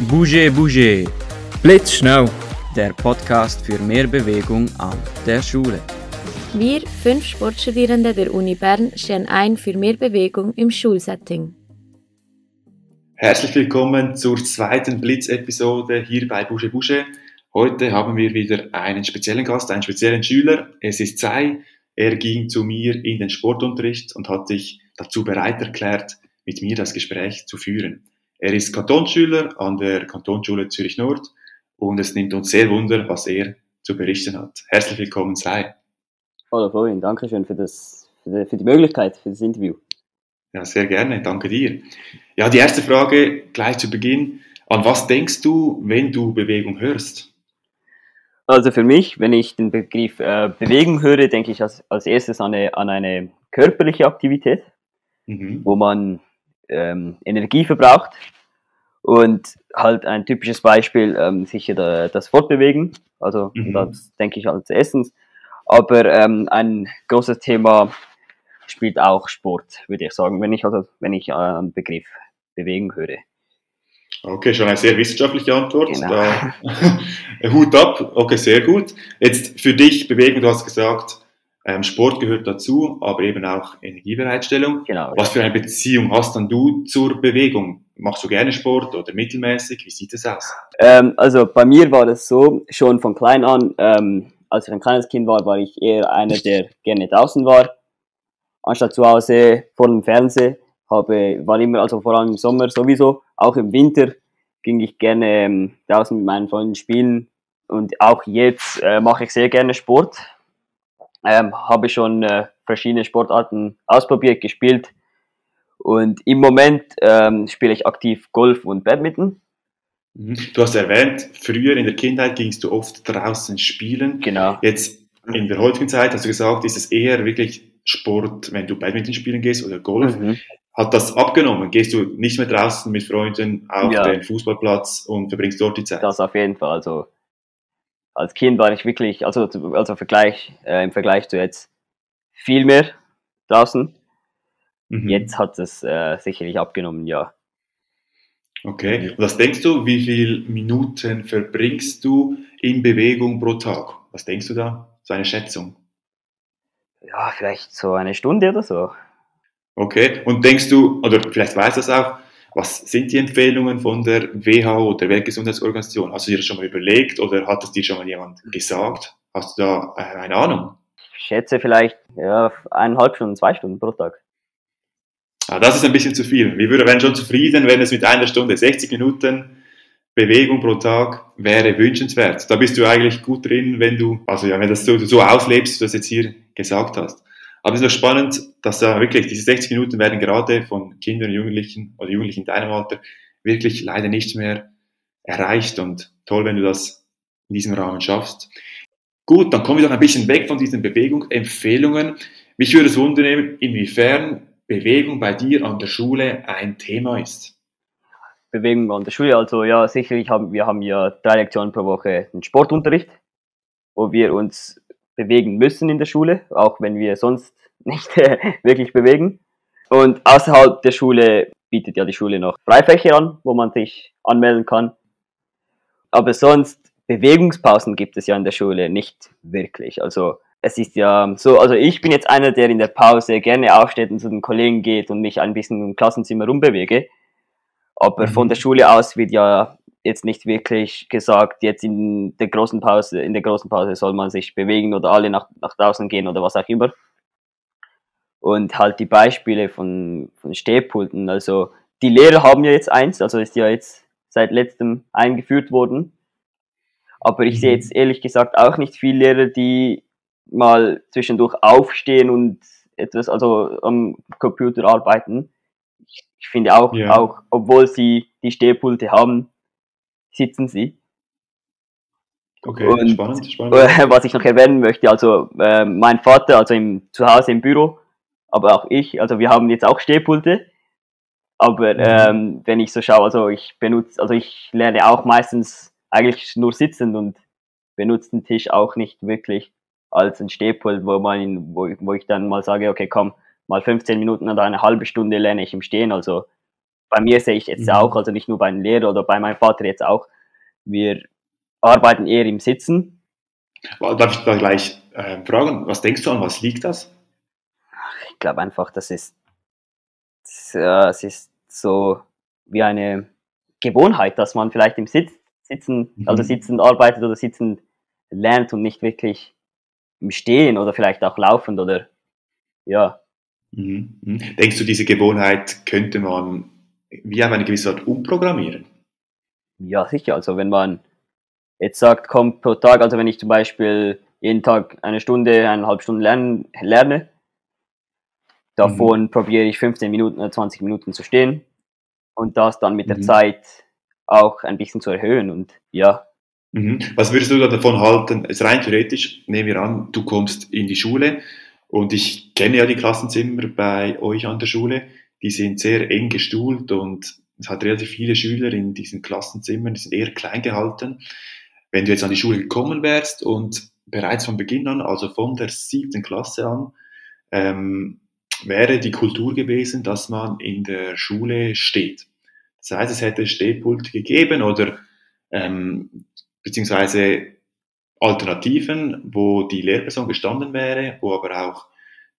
Bouger Bouger, Blitzschnell. der Podcast für mehr Bewegung an der Schule. Wir, fünf Sportstudierende der Uni Bern, stehen ein für mehr Bewegung im Schulsetting. Herzlich willkommen zur zweiten Blitz-Episode hier bei Bouge Bouge. Heute haben wir wieder einen speziellen Gast, einen speziellen Schüler. Es ist Sei. Er ging zu mir in den Sportunterricht und hat sich dazu bereit erklärt, mit mir das Gespräch zu führen. Er ist Kantonsschüler an der Kantonsschule Zürich Nord und es nimmt uns sehr Wunder, was er zu berichten hat. Herzlich willkommen, Sei. Hallo Florian, danke schön für, das, für, die, für die Möglichkeit, für das Interview. Ja, sehr gerne, danke dir. Ja, die erste Frage gleich zu Beginn. An was denkst du, wenn du Bewegung hörst? Also für mich, wenn ich den Begriff äh, Bewegung höre, denke ich als, als erstes an eine, an eine körperliche Aktivität, Mhm. wo man ähm, Energie verbraucht. Und halt ein typisches Beispiel, ähm, sicher da, das Fortbewegen. Also Mhm. das denke ich als erstens. Aber ähm, ein großes Thema spielt auch Sport, würde ich sagen, wenn ich also wenn ich äh, den Begriff Bewegen höre. Okay, schon eine sehr wissenschaftliche Antwort. Genau. Da, Hut ab, okay, sehr gut. Jetzt für dich Bewegung, du hast gesagt, ähm, Sport gehört dazu, aber eben auch Energiebereitstellung. Genau. Was für eine Beziehung hast dann du zur Bewegung? Machst du gerne Sport oder mittelmäßig? Wie sieht es aus? Ähm, also bei mir war das so, schon von klein an, ähm, als ich ein kleines Kind war, war ich eher einer, der gerne draußen war, anstatt zu Hause vor dem Fernseher. Habe, war immer, also vor allem im Sommer sowieso, auch im Winter ging ich gerne ähm, draußen mit meinen Freunden spielen und auch jetzt äh, mache ich sehr gerne Sport. Ähm, habe schon äh, verschiedene Sportarten ausprobiert, gespielt und im Moment ähm, spiele ich aktiv Golf und Badminton. Mhm. Du hast erwähnt, früher in der Kindheit gingst du oft draußen spielen. Genau. Jetzt in der heutigen Zeit hast du gesagt, ist es eher wirklich Sport, wenn du Badminton spielen gehst oder Golf. Mhm. Hat das abgenommen? Gehst du nicht mehr draußen mit Freunden auf Ja. den Fußballplatz und verbringst dort die Zeit? Das auf jeden Fall. Also als Kind war ich wirklich, also, also Vergleich, äh, im Vergleich zu jetzt viel mehr draußen. Mhm. Jetzt hat es äh, sicherlich abgenommen, ja. Okay. Und was denkst du, wie viele Minuten verbringst du in Bewegung pro Tag? Was denkst du da? So eine Schätzung. Ja, vielleicht so eine Stunde oder so. Okay. Und denkst du, oder vielleicht weißt du das auch, was sind die Empfehlungen von der WHO, der Weltgesundheitsorganisation? Hast du dir das schon mal überlegt oder hat es dir schon mal jemand gesagt? Hast du da äh, eine Ahnung? Ich schätze vielleicht ja, eineinhalb Stunden, zwei Stunden pro Tag. Ah, das ist ein bisschen zu viel. Wir wären schon zufrieden, wenn es mit einer Stunde 60 Minuten Bewegung pro Tag wäre wünschenswert. Da bist du eigentlich gut drin, wenn du, also ja, wenn das so, so auslebst, wie du das jetzt hier gesagt hast. Aber es ist noch spannend, dass da wirklich diese 60 Minuten werden gerade von Kindern und Jugendlichen oder Jugendlichen in deinem Alter wirklich leider nicht mehr erreicht und toll, wenn du das in diesem Rahmen schaffst. Gut, dann kommen wir doch ein bisschen weg von diesen Bewegungsempfehlungen. Mich würde es wundern, inwiefern Bewegung bei dir an der Schule ein Thema ist. Bewegung an der Schule, also ja, sicherlich haben wir haben ja drei Lektionen pro Woche einen Sportunterricht, wo wir uns bewegen müssen in der Schule, auch wenn wir sonst nicht äh, wirklich bewegen. Und außerhalb der Schule bietet ja die Schule noch Freifächer an, wo man sich anmelden kann. Aber sonst Bewegungspausen gibt es ja in der Schule nicht wirklich. Also es ist ja so, also ich bin jetzt einer, der in der Pause gerne aufsteht und zu den Kollegen geht und mich ein bisschen im Klassenzimmer rumbewege. Aber Mhm. von der Schule aus wird ja jetzt nicht wirklich gesagt, jetzt in der großen Pause, in der großen Pause soll man sich bewegen oder alle nach, nach draußen gehen oder was auch immer. Und halt die Beispiele von, von Stehpulten, also die Lehrer haben ja jetzt eins, also ist ja jetzt seit letztem eingeführt worden. Aber ich sehe Mhm. jetzt ehrlich gesagt auch nicht viele Lehrer, die mal zwischendurch aufstehen und etwas, also am Computer arbeiten. Ich, ich finde auch, Ja. auch, obwohl sie die Stehpulte haben, sitzen sie. Okay, Und- spannend, spannend. Was ich noch erwähnen möchte, also äh, mein Vater, also im, zu Hause im Büro, aber auch ich, also wir haben jetzt auch Stehpulte. Aber Mhm. ähm, wenn ich so schaue, also ich benutze, also ich lerne auch meistens eigentlich nur sitzend und benutze den Tisch auch nicht wirklich als ein Stehpult, wo man, wo, ich- wo ich dann mal sage, okay, komm, mal 15 Minuten oder eine halbe Stunde lerne ich im Stehen. Also bei mir sehe ich jetzt Mhm. auch, also nicht nur bei den Lehrern oder bei meinem Vater jetzt auch, wir arbeiten eher im Sitzen. Darf ich da gleich äh, fragen, was denkst du an, was liegt das? Ich glaube einfach, das ist, das, ist so wie eine Gewohnheit, dass man vielleicht im Sitz, Sitzen, Mhm. also sitzend arbeitet oder sitzend lernt und nicht wirklich im Stehen oder vielleicht auch laufend oder ja, Mhm. Mhm. Denkst du, diese Gewohnheit könnte man wie auf eine gewisse Art umprogrammieren? Ja, sicher. Also wenn man jetzt sagt, kommt pro Tag, also wenn ich zum Beispiel jeden Tag eine Stunde, eineinhalb Stunden lernen, lerne, davon probiere ich 15 Minuten oder 20 Minuten zu stehen und das dann mit der Mhm. Zeit auch ein bisschen zu erhöhen und ja, Mhm. Was würdest du da davon halten? Jetzt rein theoretisch, nehmen wir an, du kommst in die Schule und ich kenne ja die Klassenzimmer bei euch an der Schule. Die sind sehr eng gestuhlt und es hat relativ viele Schüler in diesen Klassenzimmern, die sind eher klein gehalten. Wenn du jetzt an die Schule gekommen wärst und bereits von Beginn an, also von der siebten Klasse an, ähm, wäre die Kultur gewesen, dass man in der Schule steht. Das heißt, es hätte Stehpulte gegeben oder ähm, beziehungsweise Alternativen, wo die Lehrperson gestanden wäre, wo aber auch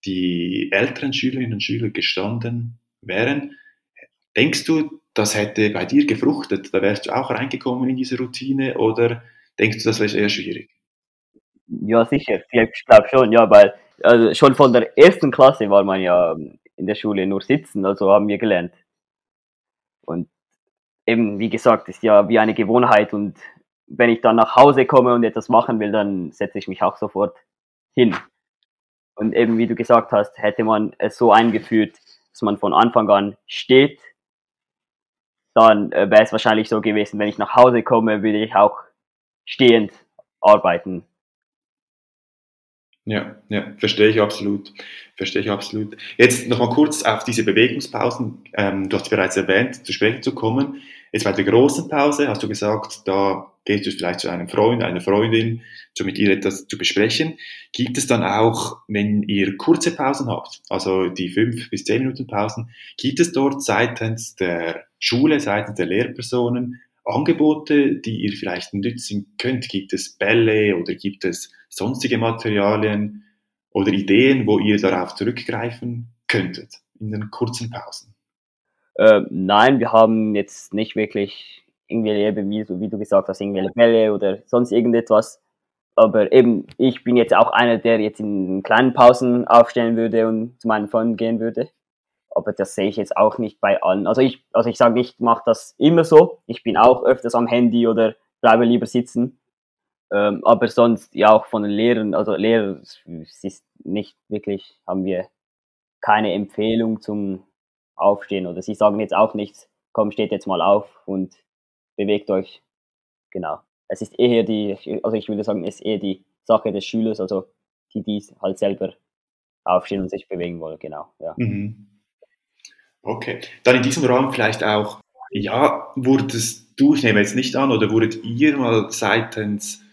die älteren Schülerinnen und Schüler gestanden wären. Denkst du, das hätte bei dir gefruchtet? Da wärst du auch reingekommen in diese Routine oder denkst du, das wäre eher schwierig? ja sicher, ich glaube schon, ja, weil also schon von der ersten Klasse war man ja in der Schule nur sitzen, also haben wir gelernt. Und eben, wie gesagt, ist ja wie eine Gewohnheit und wenn ich dann nach Hause komme und etwas machen will, dann setze ich mich auch sofort hin. Und eben, wie du gesagt hast, hätte man es so eingeführt, dass man von Anfang an steht, dann äh, wäre es wahrscheinlich so gewesen, wenn ich nach Hause komme, würde ich auch stehend arbeiten. Ja, ja, verstehe ich absolut. Verstehe ich absolut. Jetzt noch mal kurz auf diese Bewegungspausen. Ähm, du hast bereits erwähnt, zu sprechen zu kommen. Jetzt bei der großen Pause hast du gesagt, da gehst du vielleicht zu einem Freund, einer Freundin, so mit ihr etwas zu besprechen. Gibt es dann auch, wenn ihr kurze Pausen habt, also die fünf bis zehn Minuten Pausen, gibt es dort seitens der Schule, seitens der Lehrpersonen Angebote, die ihr vielleicht nützen könnt? Gibt es Bälle oder gibt es sonstige Materialien oder Ideen, wo ihr darauf zurückgreifen könntet in den kurzen Pausen? Äh, nein, wir haben jetzt nicht wirklich irgendwelche, wie, wie du gesagt hast, irgendwelche Bälle oder sonst irgendetwas. Aber eben, ich bin jetzt auch einer, der jetzt in kleinen Pausen aufstehen würde und zu meinen Freunden gehen würde. Aber das sehe ich jetzt auch nicht bei allen. Also ich, also ich sage nicht, ich mache das immer so. Ich bin auch öfters am Handy oder bleibe lieber sitzen. Ähm, aber sonst ja auch von den Lehrern, also Lehrer, es ist nicht wirklich, haben wir keine Empfehlung zum Aufstehen oder sie sagen jetzt auch nichts, komm, steht jetzt mal auf und bewegt euch. Genau. Es ist eher die, also ich würde sagen, es ist eher die Sache des Schülers, also die, die halt selber aufstehen und sich bewegen wollen, genau, ja. Mhm. Okay. Dann in diesem Rahmen vielleicht auch, ja, wurdest du, ich nehme jetzt nicht an, oder wurdet ihr mal seitens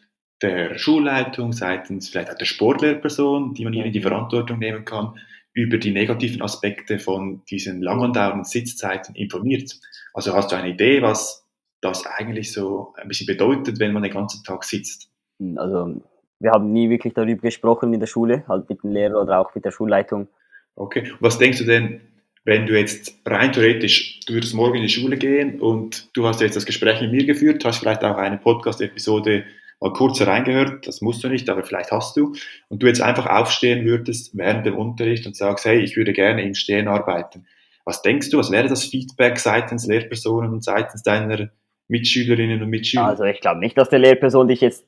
der Schulleitung, seitens vielleicht auch der Sportlehrperson, die man hier in die Verantwortung nehmen kann, über die negativen Aspekte von diesen lang andauernden Sitzzeiten informiert? Also hast du eine Idee, was das eigentlich so ein bisschen bedeutet, wenn man den ganzen Tag sitzt? Also wir haben nie wirklich darüber gesprochen in der Schule, halt mit dem Lehrer oder auch mit der Schulleitung. Okay. Was denkst du denn, wenn du jetzt rein theoretisch, du würdest morgen in die Schule gehen und du hast jetzt das Gespräch mit mir geführt, hast vielleicht auch eine Podcast-Episode mal kurz reingehört, das musst du nicht, aber vielleicht hast du, und du jetzt einfach aufstehen würdest während dem Unterricht und sagst, hey, ich würde gerne im Stehen arbeiten. Was denkst du, was wäre das Feedback seitens Lehrpersonen und seitens deiner Mitschülerinnen und Mitschüler? Also ich glaube nicht, dass der Lehrperson dich jetzt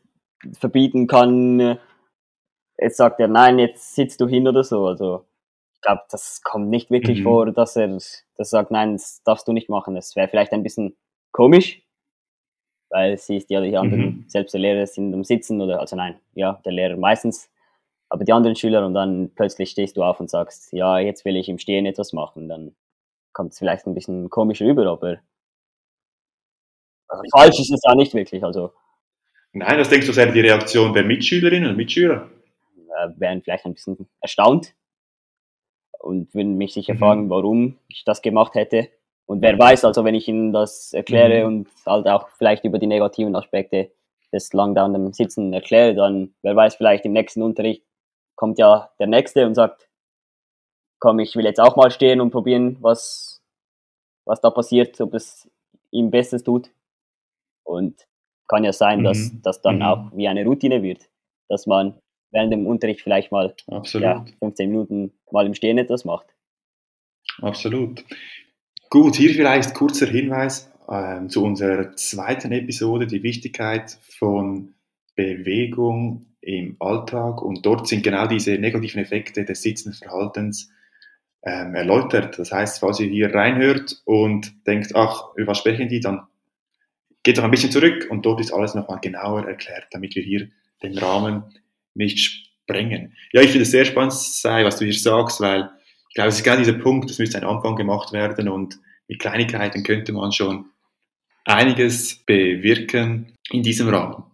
verbieten kann, äh, jetzt sagt er, nein, jetzt sitzt du hin oder so. Also ich glaube, das kommt nicht wirklich Mhm. vor, dass er das sagt, nein, das darfst du nicht machen. Das wäre vielleicht ein bisschen komisch, weil sie ist ja die anderen, Mhm. selbst der Lehrer sind am Sitzen oder, also nein, ja, der Lehrer meistens, aber die anderen Schüler und dann plötzlich stehst du auf und sagst, ja, jetzt will ich im Stehen etwas machen, dann kommt es vielleicht ein bisschen komisch rüber, aber also falsch ist es ja nicht wirklich, also Nein, was denkst du, wäre die Reaktion der Mitschülerinnen und Mitschüler? äh, wären vielleicht ein bisschen erstaunt und würden mich sicher Mhm. fragen, warum ich das gemacht hätte. Und wer weiß, also wenn ich ihnen das erkläre Mhm. und halt auch vielleicht über die negativen Aspekte des langdauernden Sitzen erkläre, dann wer weiß, vielleicht im nächsten Unterricht kommt ja der Nächste und sagt, komm, ich will jetzt auch mal stehen und probieren, was, was da passiert, ob es ihm Bestes tut. Und kann ja sein, dass Mhm. das dann Mhm. auch wie eine Routine wird, dass man während dem Unterricht vielleicht mal ja, 15 Minuten mal im Stehen etwas macht. Absolut. Gut, hier vielleicht kurzer Hinweis ähm, zu unserer zweiten Episode, die Wichtigkeit von Bewegung im Alltag. Und dort sind genau diese negativen Effekte des sitzenden Verhaltens ähm, erläutert. Das heißt, falls ihr hier reinhört und denkt, ach, über was sprechen die, dann geht doch ein bisschen zurück und dort ist alles nochmal genauer erklärt, damit wir hier den Rahmen nicht sprengen. Ja, ich finde es sehr spannend, Sai, was du hier sagst, weil glaube, es ist genau dieser Punkt, das müsste ein Anfang gemacht werden und mit Kleinigkeiten könnte man schon einiges bewirken in diesem Rahmen.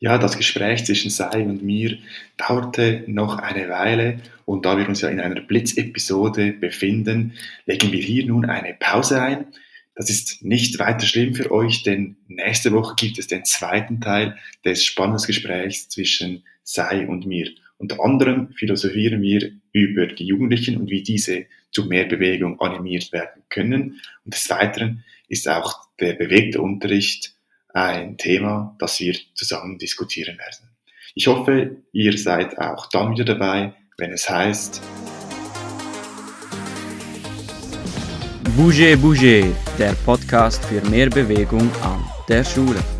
Ja, das Gespräch zwischen Sai und mir dauerte noch eine Weile und da wir uns ja in einer Blitzepisode befinden, legen wir hier nun eine Pause ein. Das ist nicht weiter schlimm für euch, denn nächste Woche gibt es den zweiten Teil des spannenden Gesprächs zwischen Sai und mir. Unter anderem philosophieren wir über die Jugendlichen und wie diese zu mehr Bewegung animiert werden können. Und des Weiteren ist auch der bewegte Unterricht ein Thema, das wir zusammen diskutieren werden. Ich hoffe, ihr seid auch dann wieder dabei, wenn es heißt Bouger Bouger, der Podcast für mehr Bewegung an der Schule.